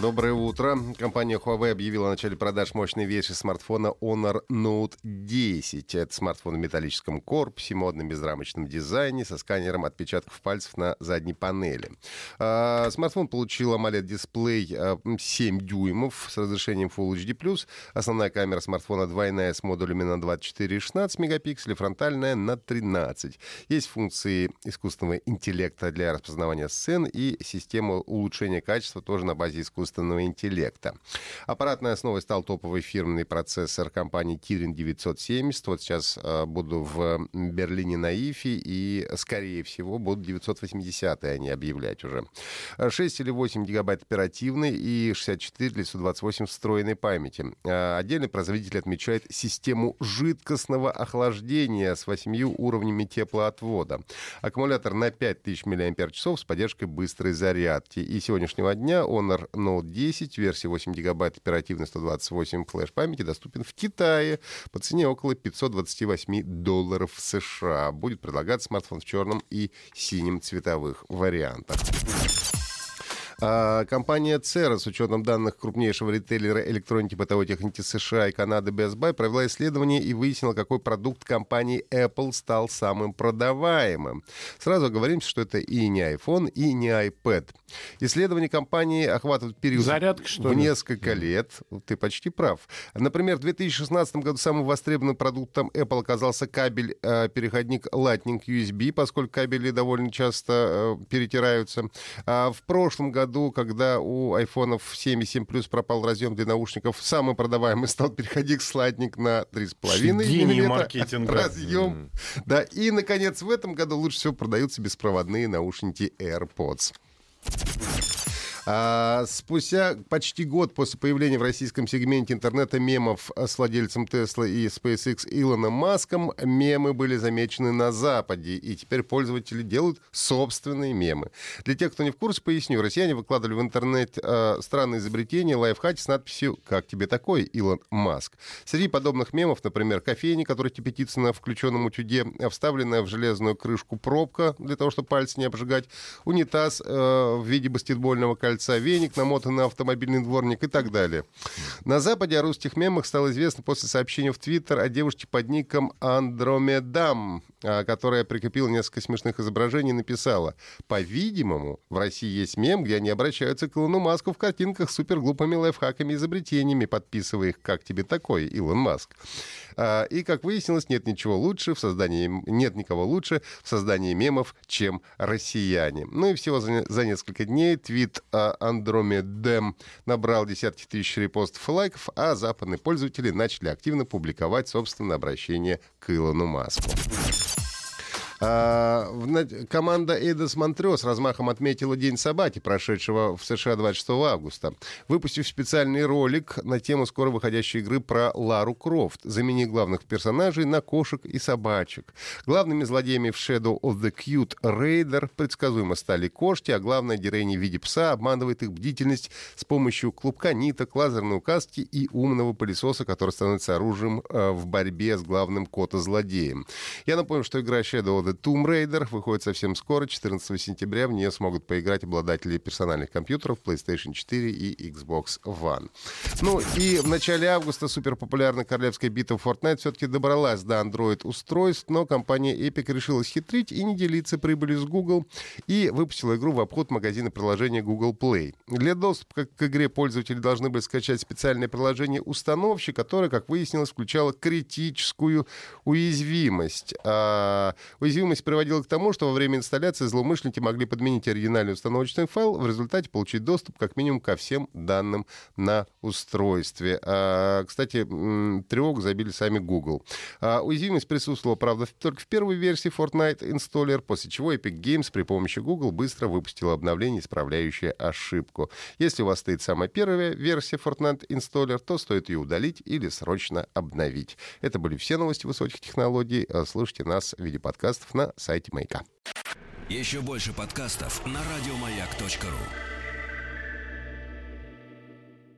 Доброе утро. Компания Huawei объявила о начале продаж мощной версии смартфона Honor Note 10. Это смартфон в металлическом корпусе, модном безрамочном дизайне, со сканером отпечатков пальцев на задней панели. А, смартфон получил AMOLED-дисплей 7 а, дюймов с разрешением Full HD+. Основная камера смартфона двойная с модулями на 24 и 16 мегапикселей, фронтальная на 13. Есть функции искусственного интеллекта для распознавания сцен и система улучшения качества тоже на базе искусственного искусственного интеллекта. Аппаратной основой стал топовый фирменный процессор компании Kirin 970. Вот сейчас э, буду в Берлине на ИФИ, и, скорее всего, будут 980-е они объявлять уже. 6 или 8 гигабайт оперативной и 64 или 128 встроенной памяти. Э, отдельный производитель отмечает систему жидкостного охлаждения с 8 уровнями теплоотвода. Аккумулятор на 5000 мАч с поддержкой быстрой зарядки. И сегодняшнего дня Honor Note Note 10 версии 8 гигабайт оперативной 128 флеш памяти доступен в Китае по цене около 528 долларов США. Будет предлагаться смартфон в черном и синем цветовых вариантах. А, компания Cera, с учетом данных крупнейшего ритейлера электроники бытовой техники США и Канады Best Buy, провела исследование и выяснила, какой продукт компании Apple стал самым продаваемым. Сразу говорим, что это и не iPhone, и не iPad. Исследование компании охватывает период Зарядка, что в несколько лет. Ты почти прав. Например, в 2016 году самым востребованным продуктом Apple оказался кабель-переходник э, Lightning USB, поскольку кабели довольно часто э, перетираются. А в прошлом году году, когда у айфонов 7 и 7 Plus пропал разъем для наушников, самый продаваемый стал переходник слайдник на 3,5 мм разъем. Mm. Да, и, наконец, в этом году лучше всего продаются беспроводные наушники AirPods. А, спустя почти год после появления в российском сегменте интернета мемов с владельцем Tesla и SpaceX Илоном Маском, мемы были замечены на Западе, и теперь пользователи делают собственные мемы. Для тех, кто не в курсе, поясню. Россияне выкладывали в интернет э, странные изобретения, лайфхаки с надписью «Как тебе такой, Илон Маск?». Среди подобных мемов, например, кофейни, который кипятится на включенном утюге, вставленная в железную крышку пробка для того, чтобы пальцы не обжигать, унитаз э, в виде баскетбольного кольца, кольца, веник, намотанный на автомобильный дворник и так далее. На Западе о русских мемах стало известно после сообщения в Твиттер о девушке под ником Андромедам, а, которая прикрепила несколько смешных изображений и написала «По-видимому, в России есть мем, где они обращаются к Илону Маску в картинках с суперглупыми лайфхаками и изобретениями, подписывая их «Как тебе такой, Илон Маск?». А, и, как выяснилось, нет ничего лучше в создании, нет никого лучше в создании мемов, чем россияне. Ну и всего за, за несколько дней твит Андромедем набрал десятки тысяч репостов и лайков, а западные пользователи начали активно публиковать собственное обращение к Илону Маску. А, команда Эйдос Монтрео с размахом отметила День собаки, прошедшего в США 26 августа, выпустив специальный ролик на тему скоро выходящей игры про Лару Крофт, заменив главных персонажей на кошек и собачек. Главными злодеями в Shadow of the Cute Raider предсказуемо стали кошки, а главная героиня в виде пса обманывает их бдительность с помощью клубка ниток, лазерной указки и умного пылесоса, который становится оружием э, в борьбе с главным кота-злодеем. Я напомню, что игра Shadow of the Tomb Raider выходит совсем скоро, 14 сентября. В нее смогут поиграть обладатели персональных компьютеров PlayStation 4 и Xbox One. Ну и в начале августа суперпопулярная королевская битва Fortnite все-таки добралась до Android-устройств, но компания Epic решила схитрить и не делиться прибылью с Google и выпустила игру в обход магазина приложения Google Play. Для доступа к игре пользователи должны были скачать специальное приложение установщик, которое, как выяснилось, включало критическую уязвимость. А, уязвимость Уязвимость приводила к тому, что во время инсталляции злоумышленники могли подменить оригинальный установочный файл, в результате получить доступ как минимум ко всем данным на устройстве. А, кстати, тревогу забили сами Google. А, уязвимость присутствовала, правда, только в первой версии Fortnite Installer, после чего Epic Games при помощи Google быстро выпустила обновление, исправляющее ошибку. Если у вас стоит самая первая версия Fortnite Installer, то стоит ее удалить или срочно обновить. Это были все новости высоких технологий. Слушайте нас в виде подкастов на сайте Маяка. Еще больше подкастов на радиомаяк.ру.